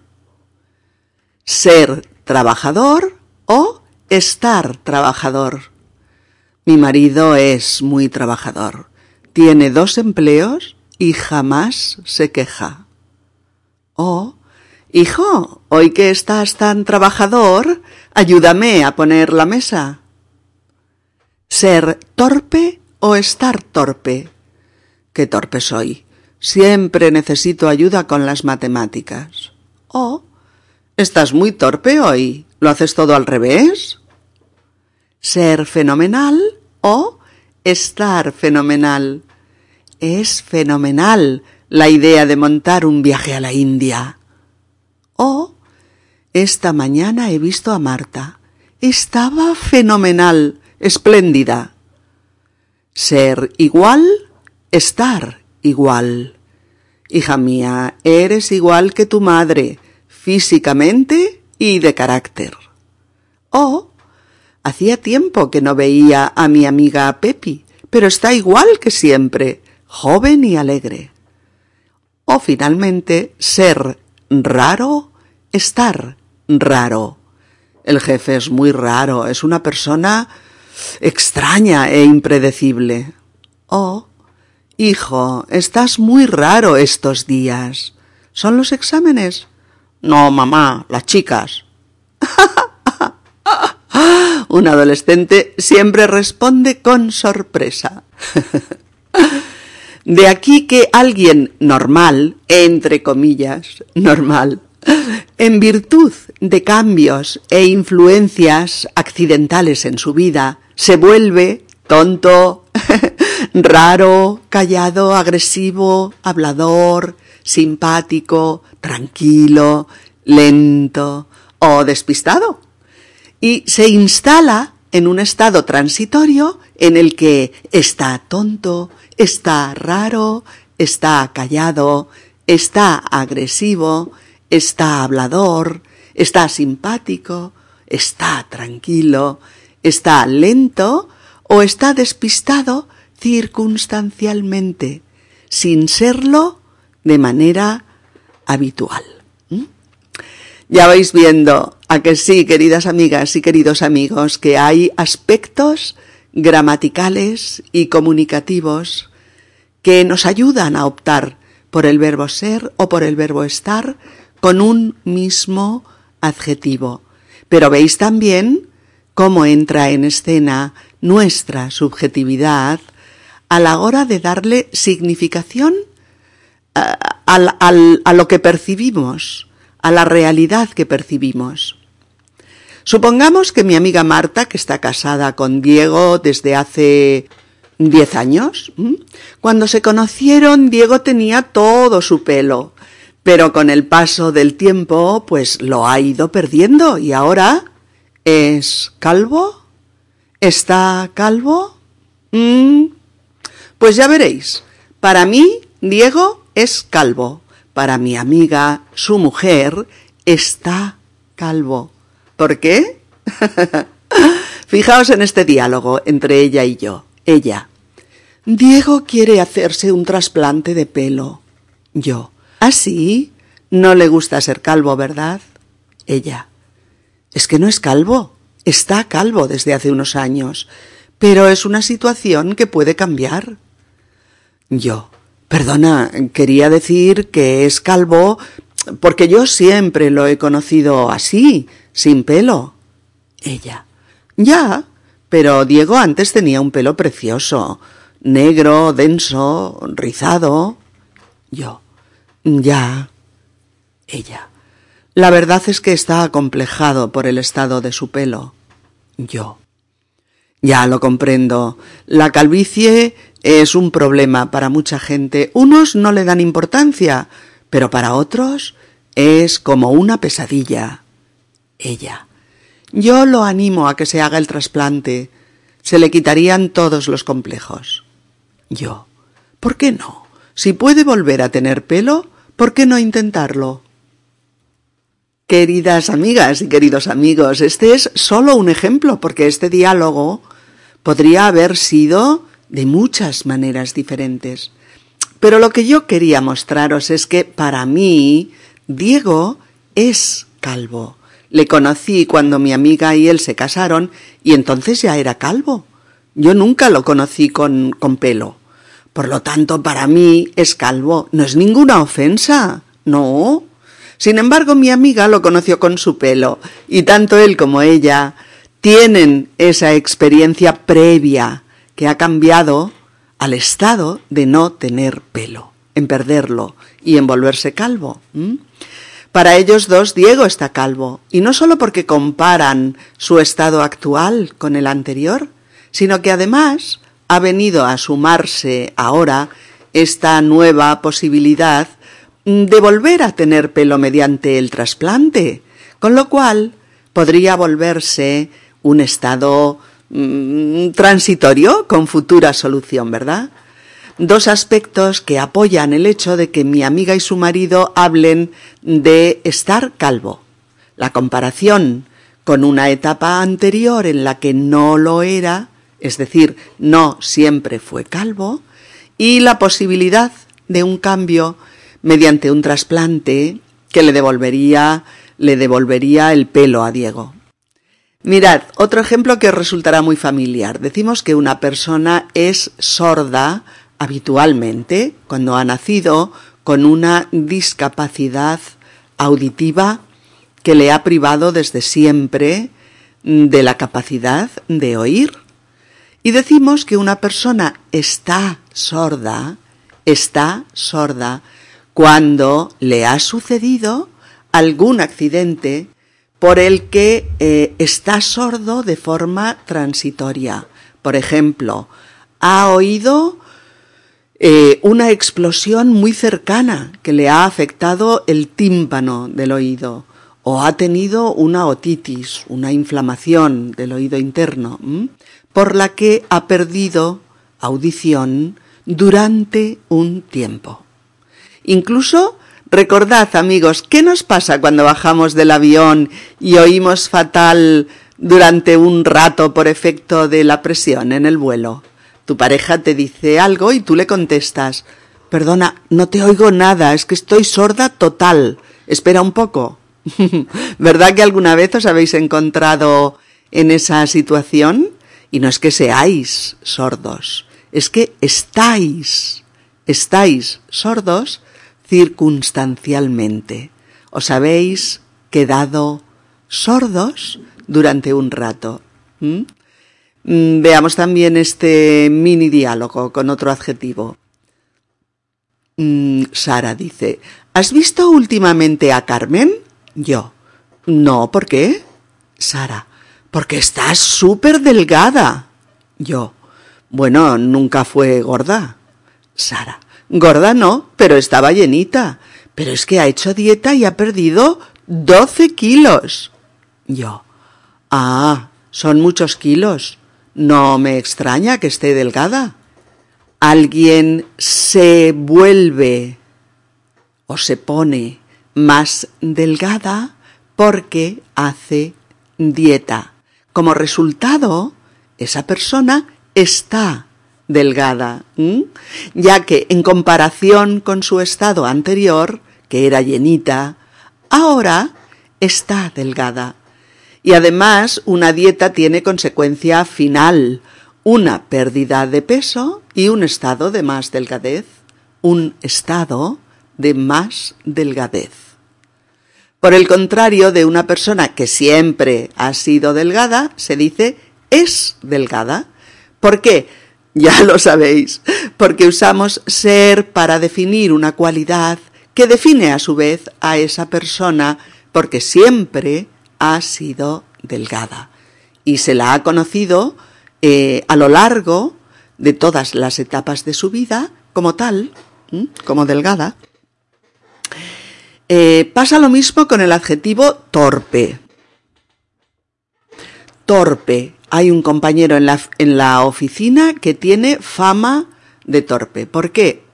Ser trabajador o estar trabajador. Mi marido es muy trabajador. Tiene dos empleos y jamás se queja. Oh, hijo, hoy que estás tan trabajador, ayúdame a poner la mesa. ¿Ser torpe o estar torpe? Qué torpe soy. Siempre necesito ayuda con las matemáticas. Oh, estás muy torpe hoy. ¿Lo haces todo al revés? ¿Ser fenomenal o estar fenomenal? Es fenomenal la idea de montar un viaje a la India. Oh, esta mañana he visto a Marta. Estaba fenomenal, espléndida. Ser igual, estar igual. Hija mía, eres igual que tu madre, físicamente y de carácter. Oh, hacía tiempo que no veía a mi amiga Pepi, pero está igual que siempre, joven y alegre. O finalmente, ser raro, estar raro. El jefe es muy raro, es una persona extraña e impredecible. O, hijo, estás muy raro estos días. ¿Son los exámenes? No, mamá, las chicas. Un adolescente siempre responde con sorpresa. De aquí que alguien normal, entre comillas, normal, en virtud de cambios e influencias accidentales en su vida, se vuelve tonto, raro, callado, agresivo, hablador, simpático, tranquilo, lento o despistado. Y se instala en un estado transitorio en el que está tonto, está raro, está callado, está agresivo, está hablador, está simpático, está tranquilo, está lento o está despistado circunstancialmente, sin serlo de manera habitual. ¿Mm? Ya vais viendo a que sí, queridas amigas y queridos amigos, que hay aspectos gramaticales y comunicativos que nos ayudan a optar por el verbo ser o por el verbo estar con un mismo adjetivo. Pero veis también cómo entra en escena nuestra subjetividad a la hora de darle significación a, a, lo que percibimos, a la realidad que percibimos. Supongamos que mi amiga Marta, que está casada con Diego desde hace diez años, cuando se conocieron Diego tenía todo su pelo, pero con el paso del tiempo pues lo ha ido perdiendo y ahora es calvo. ¿Está calvo? Pues ya veréis. Para mí, Diego es calvo. Para mi amiga, su mujer, está calvo. ¿Por qué? Fijaos en este diálogo entre ella y yo. Ella. Diego quiere hacerse un trasplante de pelo. Yo. ¿Ah, sí? No le gusta ser calvo, ¿verdad? Ella. Es que no es calvo. Está calvo desde hace unos años. Pero es una situación que puede cambiar. Yo. Perdona, quería decir que es calvo porque yo siempre lo he conocido así, sin pelo. Ella. Ya, pero Diego antes tenía un pelo precioso, negro, denso, rizado. Yo. Ya. Ella. La verdad es que está acomplejado por el estado de su pelo. Yo. Ya lo comprendo. La calvicie es un problema para mucha gente. Unos no le dan importancia, pero para otros es como una pesadilla. Ella. Yo lo animo a que se haga el trasplante. Se le quitarían todos los complejos. Yo. ¿Por qué no? Si puede volver a tener pelo, ¿por qué no intentarlo? Queridas amigas y queridos amigos, este es solo un ejemplo, porque este diálogo podría haber sido de muchas maneras diferentes. Pero lo que yo quería mostraros es que para mí Diego es calvo. Le conocí cuando mi amiga y él se casaron y entonces ya era calvo. Yo nunca lo conocí con, con pelo. Por lo tanto, para mí es calvo. No es ninguna ofensa. No. Sin embargo, mi amiga lo conoció con su pelo y tanto él como ella tienen esa experiencia previa que ha cambiado al estado de no tener pelo, en perderlo y en volverse calvo. Para ellos dos, Diego está calvo, y no solo porque comparan su estado actual con el anterior, sino que además ha venido a sumarse ahora esta nueva posibilidad de volver a tener pelo mediante el trasplante, con lo cual podría volverse un estado Mm, transitorio con futura solución, ¿verdad? Dos aspectos que apoyan el hecho de que mi amiga y su marido hablen de estar calvo. La comparación con una etapa anterior en la que no lo era, es decir, no siempre fue calvo, y la posibilidad de un cambio mediante un trasplante que le devolvería le devolvería el pelo a Diego. Mirad, otro ejemplo que resultará muy familiar. Decimos que una persona es sorda habitualmente cuando ha nacido con una discapacidad auditiva que le ha privado desde siempre de la capacidad de oír. Y decimos que una persona está sorda, está sorda cuando le ha sucedido algún accidente por el que eh, está sordo de forma transitoria. Por ejemplo, ha oído eh, una explosión muy cercana que le ha afectado el tímpano del oído o ha tenido una otitis, una inflamación del oído interno, por la que ha perdido audición durante un tiempo. Incluso recordad, amigos, ¿qué nos pasa cuando bajamos del avión y oímos fatal durante un rato por efecto de la presión en el vuelo? Tu pareja te dice algo y tú le contestas, perdona, no te oigo nada, es que estoy sorda total, espera un poco. ¿Verdad que alguna vez os habéis encontrado en esa situación? Y no es que seáis sordos, es que estáis, estáis sordos circunstancialmente. Os habéis quedado sordos durante un rato. Veamos también este mini diálogo con otro adjetivo. Mm, Sara dice, ¿has visto últimamente a Carmen? Yo, no, ¿por qué? Sara, porque estás súper delgada. Yo, bueno, nunca fue gorda. Sara, gorda no, pero estaba llenita. Pero es que ha hecho dieta y ha perdido doce kilos. Yo, ah, son muchos kilos. No me extraña que esté delgada. Alguien se vuelve o se pone más delgada porque hace dieta. Como resultado, esa persona está delgada, ya que en comparación con su estado anterior, que era llenita, ahora está delgada. Y además una dieta tiene consecuencia final, una pérdida de peso y un estado de más delgadez, un estado de más delgadez. Por el contrario de una persona que siempre ha sido delgada, se dice es delgada. ¿Por qué? Ya lo sabéis, porque usamos ser para definir una cualidad que define a su vez a esa persona porque siempre ha sido delgada y se la ha conocido eh, a lo largo de todas las etapas de su vida como tal, como delgada. Eh, pasa lo mismo con el adjetivo torpe. Torpe. Hay un compañero en la, en la oficina que tiene fama de torpe. ¿Por qué?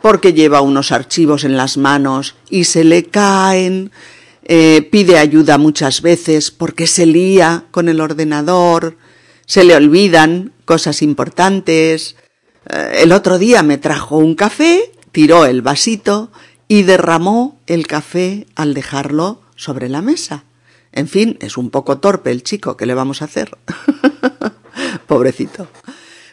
Porque lleva unos archivos en las manos y se le caen, eh, pide ayuda muchas veces porque se lía con el ordenador, se le olvidan cosas importantes. Eh, el otro día me trajo un café, tiró el vasito y derramó el café al dejarlo sobre la mesa. En fin, es un poco torpe el chico, ¿qué le vamos a hacer? Pobrecito.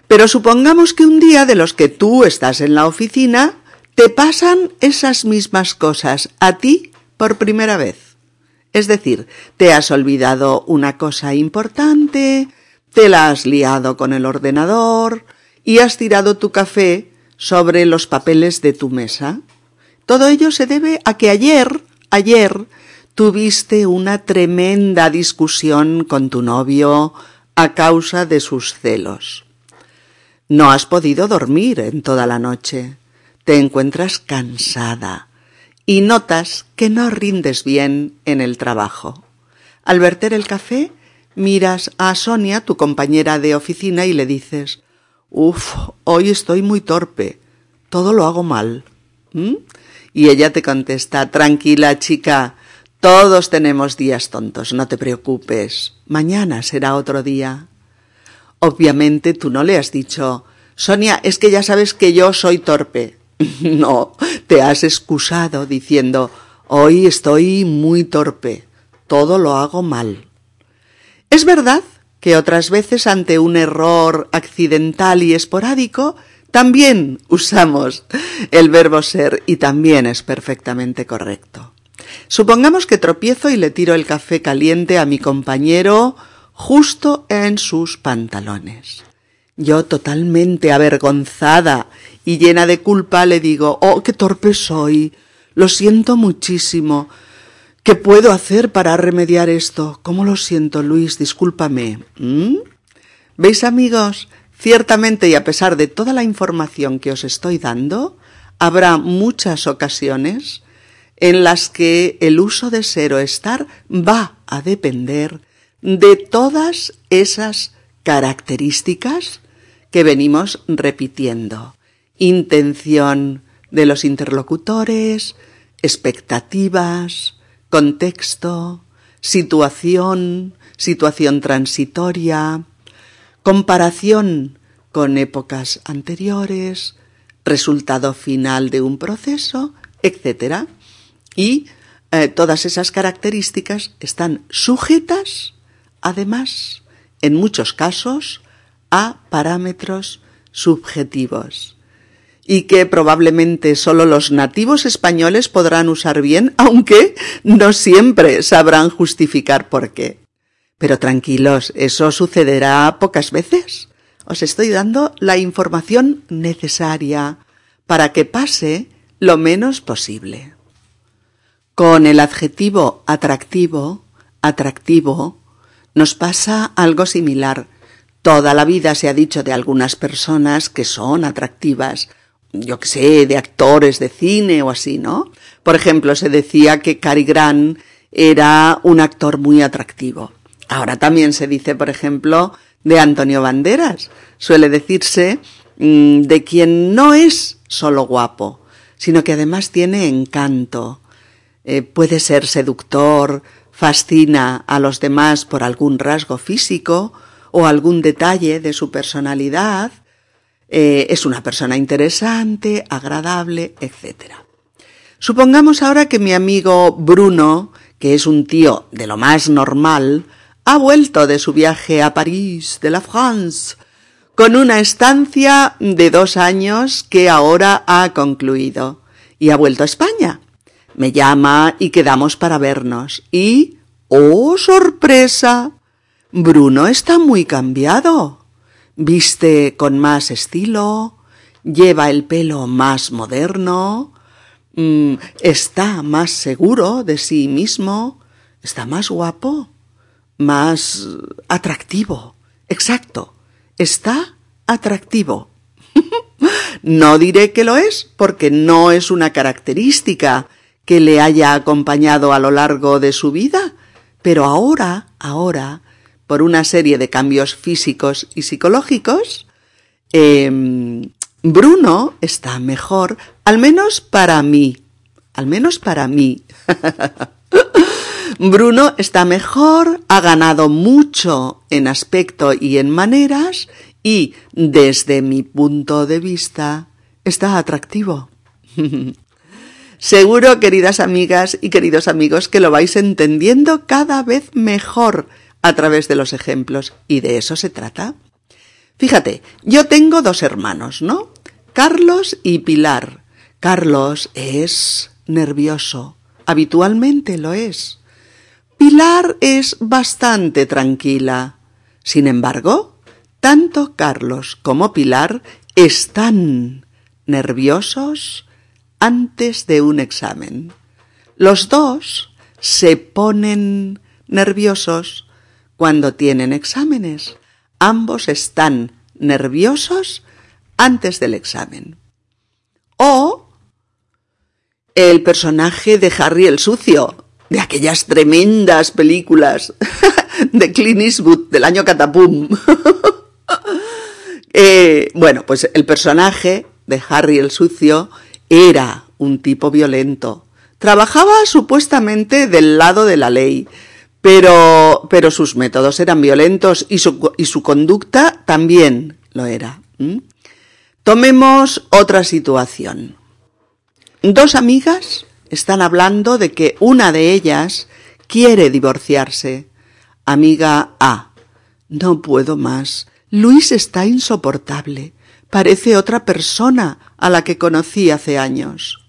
Pero supongamos que un día de los que tú estás en la oficina, te pasan esas mismas cosas a ti por primera vez. Es decir, te has olvidado una cosa importante, te la has liado con el ordenador y has tirado tu café sobre los papeles de tu mesa. Todo ello se debe a que ayer, ayer, tuviste una tremenda discusión con tu novio a causa de sus celos. No has podido dormir en toda la noche. Te encuentras cansada y notas que no rindes bien en el trabajo. Al verter el café, miras a Sonia, tu compañera de oficina, y le dices Uf, hoy estoy muy torpe. Todo lo hago mal. ¿Mm? Y ella te contesta Tranquila, chica, todos tenemos días tontos, no te preocupes. Mañana será otro día. Obviamente tú no le has dicho Sonia, es que ya sabes que yo soy torpe. no, te has excusado diciendo Hoy estoy muy torpe, todo lo hago mal. Es verdad que otras veces ante un error accidental y esporádico también usamos el verbo ser y también es perfectamente correcto. Supongamos que tropiezo y le tiro el café caliente a mi compañero justo en sus pantalones. Yo totalmente avergonzada y llena de culpa le digo, oh, qué torpe soy, lo siento muchísimo. ¿Qué puedo hacer para remediar esto? ¿Cómo lo siento, Luis? Discúlpame. ¿Mm? ¿Veis, amigos? Ciertamente y a pesar de toda la información que os estoy dando, habrá muchas ocasiones en las que el uso de ser o estar va a depender de todas esas características que venimos repitiendo. Intención de los interlocutores, expectativas, contexto, situación, situación transitoria, comparación con épocas anteriores, resultado final de un proceso, etc. Y eh, todas esas características están sujetas, además, en muchos casos, a parámetros subjetivos y que probablemente solo los nativos españoles podrán usar bien, aunque no siempre sabrán justificar por qué. Pero tranquilos, eso sucederá pocas veces. Os estoy dando la información necesaria para que pase lo menos posible. Con el adjetivo atractivo, atractivo, nos pasa algo similar. Toda la vida se ha dicho de algunas personas que son atractivas, yo qué sé, de actores de cine o así, ¿no? Por ejemplo, se decía que Cary Grant era un actor muy atractivo. Ahora también se dice, por ejemplo, de Antonio Banderas. Suele decirse mm, de quien no es solo guapo, sino que además tiene encanto. Eh, puede ser seductor, fascina a los demás por algún rasgo físico o algún detalle de su personalidad, eh, es una persona interesante, agradable, etc. Supongamos ahora que mi amigo Bruno, que es un tío de lo más normal, ha vuelto de su viaje a París, de la France, con una estancia de dos años que ahora ha concluido, y ha vuelto a España. Me llama y quedamos para vernos. Y, ¡oh, sorpresa! Bruno está muy cambiado. Viste con más estilo, lleva el pelo más moderno, mm, está más seguro de sí mismo, está más guapo, más atractivo. Exacto, está atractivo. no diré que lo es porque no es una característica que le haya acompañado a lo largo de su vida, pero ahora, ahora, por una serie de cambios físicos y psicológicos, em, Bruno está mejor, al menos para mí, al menos para mí. Bruno está mejor, ha ganado mucho en aspecto y en maneras y, desde mi punto de vista, está atractivo. Seguro, queridas amigas y queridos amigos, que lo vais entendiendo cada vez mejor a través de los ejemplos, y de eso se trata. Fíjate, yo tengo dos hermanos, ¿no? Carlos y Pilar. Carlos es nervioso, habitualmente lo es. Pilar es bastante tranquila. Sin embargo, tanto Carlos como Pilar están nerviosos antes de un examen. Los dos se ponen nerviosos cuando tienen exámenes. Ambos están nerviosos antes del examen. O el personaje de Harry el Sucio, de aquellas tremendas películas de Clint Eastwood del año Catapum. Eh, bueno, pues el personaje de Harry el Sucio era un tipo violento. Trabajaba supuestamente del lado de la ley, pero, pero sus métodos eran violentos y su, y su conducta también lo era. Tomemos otra situación. Dos amigas están hablando de que una de ellas quiere divorciarse. Amiga A. No puedo más. Luis está insoportable. Parece otra persona a la que conocí hace años.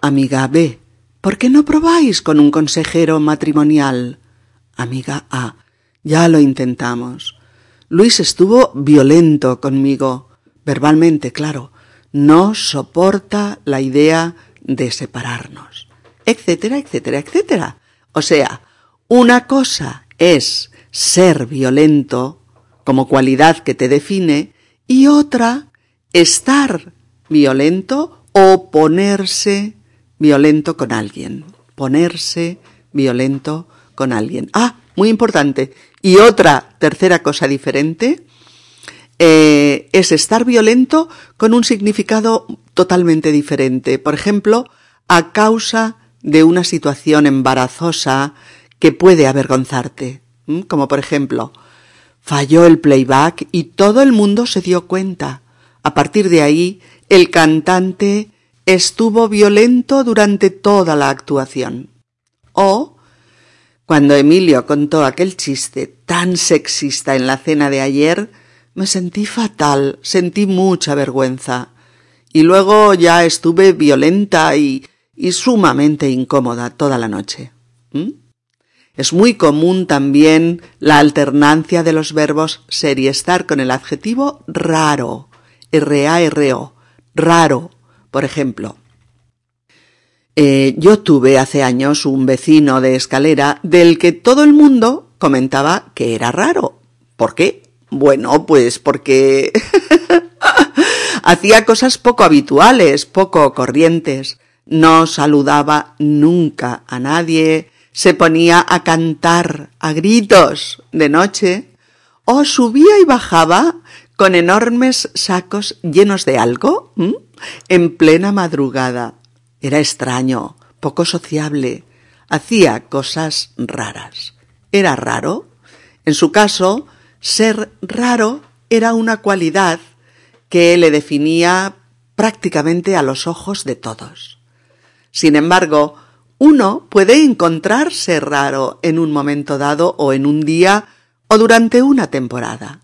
Amiga B. ¿Por qué no probáis con un consejero matrimonial? Amiga A. Ya lo intentamos. Luis estuvo violento conmigo, verbalmente, claro. No soporta la idea de separarnos, etcétera, etcétera, etcétera. O sea, una cosa es ser violento como cualidad que te define y otra estar violento o ponerse violento con alguien. Ponerse violento con alguien. Ah, muy importante. Y otra tercera cosa diferente eh, es estar violento con un significado totalmente diferente. Por ejemplo, a causa de una situación embarazosa que puede avergonzarte. Como por ejemplo, falló el playback y todo el mundo se dio cuenta. A partir de ahí, el cantante estuvo violento durante toda la actuación. O cuando Emilio contó aquel chiste tan sexista en la cena de ayer, me sentí fatal, sentí mucha vergüenza. Y luego ya estuve violenta y, sumamente incómoda toda la noche. ¿Mm? Es muy común también la alternancia de los verbos ser y estar con el adjetivo raro, R-A-R-O, raro. Por ejemplo, eh, yo tuve hace años un vecino de escalera del que todo el mundo comentaba que era raro. ¿Por qué? Bueno, pues porque hacía cosas poco habituales, poco corrientes. No saludaba nunca a nadie, se ponía a cantar a gritos de noche, o subía y bajaba con enormes sacos llenos de algo en plena madrugada. Era extraño, poco sociable, hacía cosas raras. ¿Era raro? En su caso, ser raro era una cualidad que le definía prácticamente a los ojos de todos. Sin embargo, uno puede encontrarse raro en un momento dado o en un día o durante una temporada.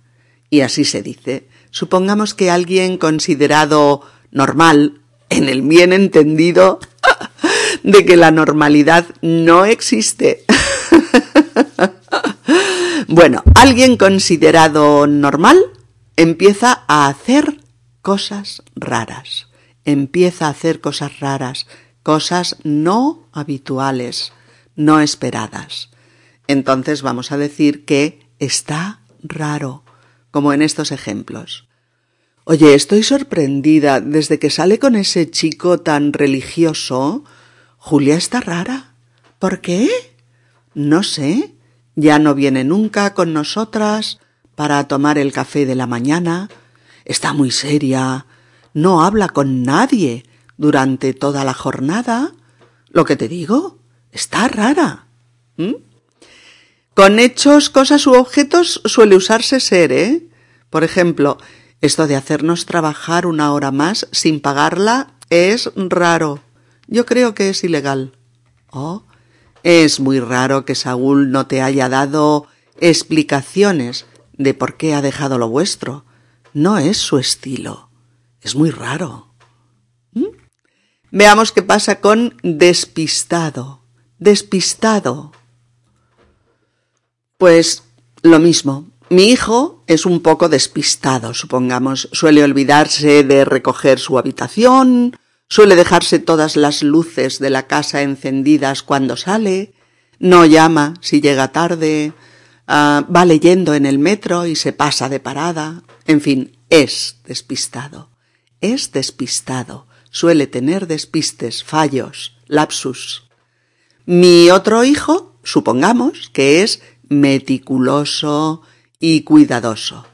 Y así se dice. Supongamos que alguien considerado normal en el bien entendido de que la normalidad no existe. bueno, alguien considerado normal empieza a hacer cosas raras, empieza a hacer cosas raras, cosas no habituales, no esperadas. Entonces vamos a decir que está raro, como en estos ejemplos. Oye, estoy sorprendida. Desde que sale con ese chico tan religioso, Julia está rara. ¿Por qué? No sé. Ya no viene nunca con nosotras para tomar el café de la mañana. Está muy seria. No habla con nadie durante toda la jornada. Lo que te digo, está rara. ¿Mm? Con hechos, cosas u objetos suele usarse ser, ¿eh? Por ejemplo, esto de hacernos trabajar una hora más sin pagarla es raro. Yo creo que es ilegal. Oh, es muy raro que Saúl no te haya dado explicaciones de por qué ha dejado lo vuestro. No es su estilo. Es muy raro. ¿Mm? Veamos qué pasa con despistado. Despistado. Pues lo mismo. Mi hijo es un poco despistado, supongamos. Suele olvidarse de recoger su habitación, suele dejarse todas las luces de la casa encendidas cuando sale, no llama si llega tarde, uh, va leyendo en el metro y se pasa de parada. En fin, es despistado. Es despistado. Suele tener despistes, fallos, lapsus. Mi otro hijo, supongamos que es meticuloso, y cuidadoso.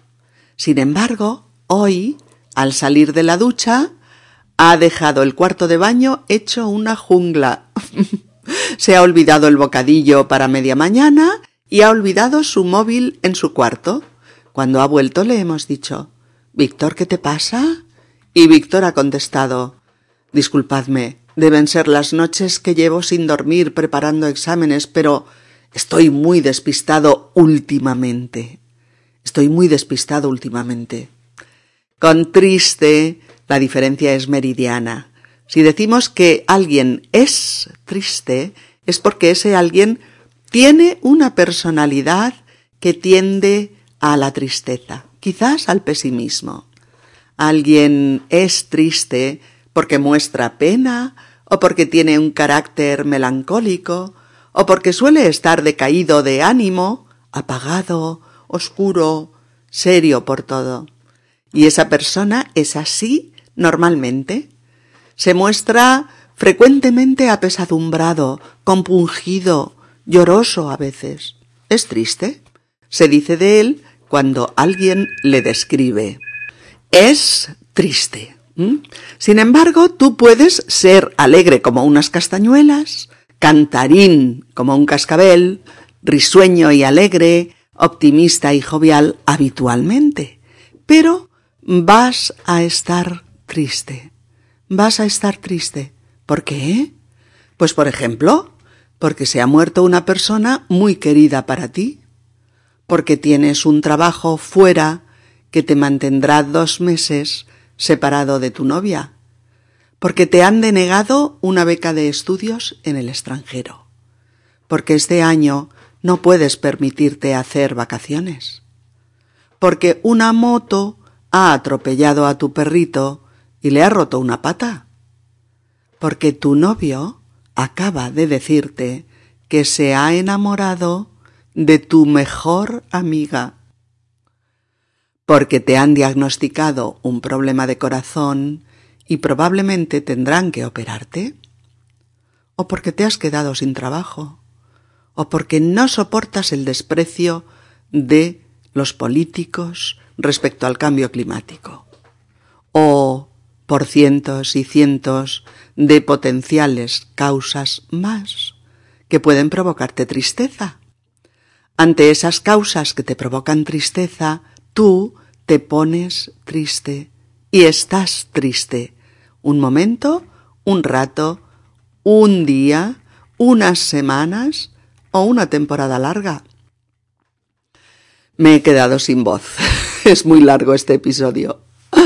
Sin embargo, hoy, al salir de la ducha, ha dejado el cuarto de baño hecho una jungla. Se ha olvidado el bocadillo para media mañana y ha olvidado su móvil en su cuarto. Cuando ha vuelto le hemos dicho Víctor, ¿qué te pasa? Y Víctor ha contestado Disculpadme, deben ser las noches que llevo sin dormir preparando exámenes, pero estoy muy despistado últimamente. Estoy muy despistado últimamente. Con triste, la diferencia es meridiana. Si decimos que alguien es triste, es porque ese alguien tiene una personalidad que tiende a la tristeza, quizás al pesimismo. Alguien es triste porque muestra pena o porque tiene un carácter melancólico o porque suele estar decaído de ánimo, apagado, oscuro, serio por todo. Y esa persona es así normalmente. Se muestra frecuentemente apesadumbrado, compungido, lloroso a veces. Es triste. Se dice de él cuando alguien le describe. Es triste. Sin embargo, tú puedes ser alegre como unas castañuelas, cantarín como un cascabel, risueño y alegre, optimista y jovial habitualmente, pero vas a estar triste. Vas a estar triste. ¿Por qué? Pues por ejemplo, porque se ha muerto una persona muy querida para ti, porque tienes un trabajo fuera que te mantendrá dos meses separado de tu novia, porque te han denegado una beca de estudios en el extranjero, porque este año no puedes permitirte hacer vacaciones, porque una moto ha atropellado a tu perrito y le ha roto una pata, porque tu novio acaba de decirte que se ha enamorado de tu mejor amiga. Porque te han diagnosticado un problema de corazón y probablemente tendrán que operarte, o porque te has quedado sin trabajo, o porque no soportas el desprecio de los políticos respecto al cambio climático, o por cientos y cientos de potenciales causas más que pueden provocarte tristeza. Ante esas causas que te provocan tristeza, tú te pones triste y estás triste. Un momento, un rato, un día, unas semanas o una temporada larga. Me he quedado sin voz. Es muy largo este episodio.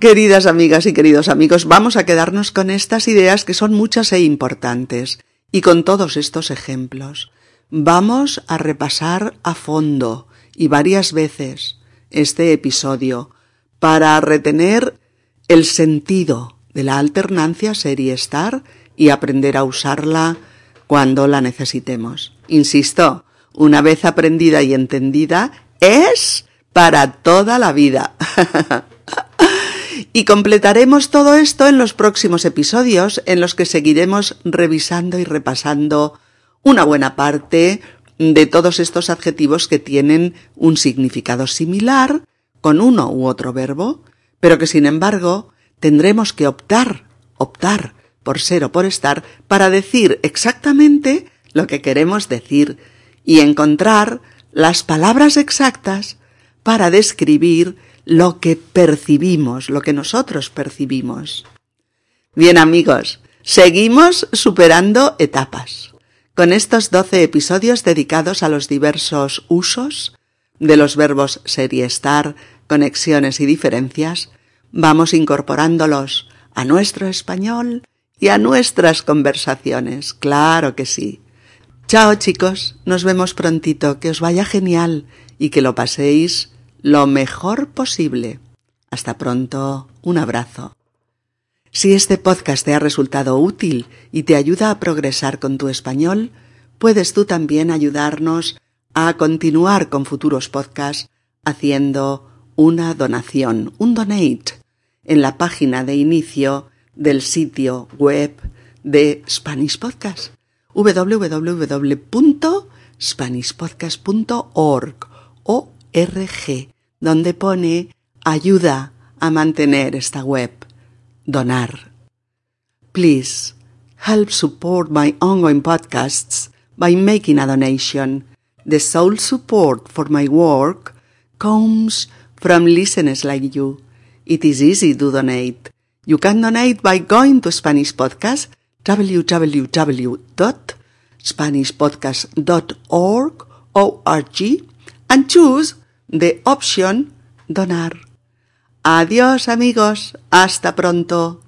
Queridas amigas y queridos amigos, vamos a quedarnos con estas ideas que son muchas e importantes y con todos estos ejemplos. Vamos a repasar a fondo y varias veces este episodio para retener el sentido de la alternancia ser y estar y aprender a usarla cuando la necesitemos. Insisto, una vez aprendida y entendida, es para toda la vida. y completaremos todo esto en los próximos episodios en los que seguiremos revisando y repasando una buena parte de todos estos adjetivos que tienen un significado similar con uno u otro verbo, pero que sin embargo tendremos que optar, optar por ser o por estar para decir exactamente lo que queremos decir y encontrar las palabras exactas para describir lo que percibimos, lo que nosotros percibimos. Bien amigos, seguimos superando etapas con estos doce episodios dedicados a los diversos usos de los verbos ser y estar, conexiones y diferencias, vamos incorporándolos a nuestro español y a nuestras conversaciones. Claro que sí. Chao chicos, nos vemos prontito, que os vaya genial y que lo paséis lo mejor posible. Hasta pronto, un abrazo. Si este podcast te ha resultado útil y te ayuda a progresar con tu español, puedes tú también ayudarnos a continuar con futuros podcasts haciendo una donación, un donate, en la página de inicio del sitio web de Spanish Podcast, www.spanishpodcast.org, donde pone ayuda a mantener esta web donar. Please help support my ongoing podcasts by making a donation. The sole support for my work comes from listeners like you. It is easy to donate. You can donate by going to Spanish Podcast, www.spanishpodcast.org, O-R-G, and choose the option Donar. Adiós amigos, hasta pronto.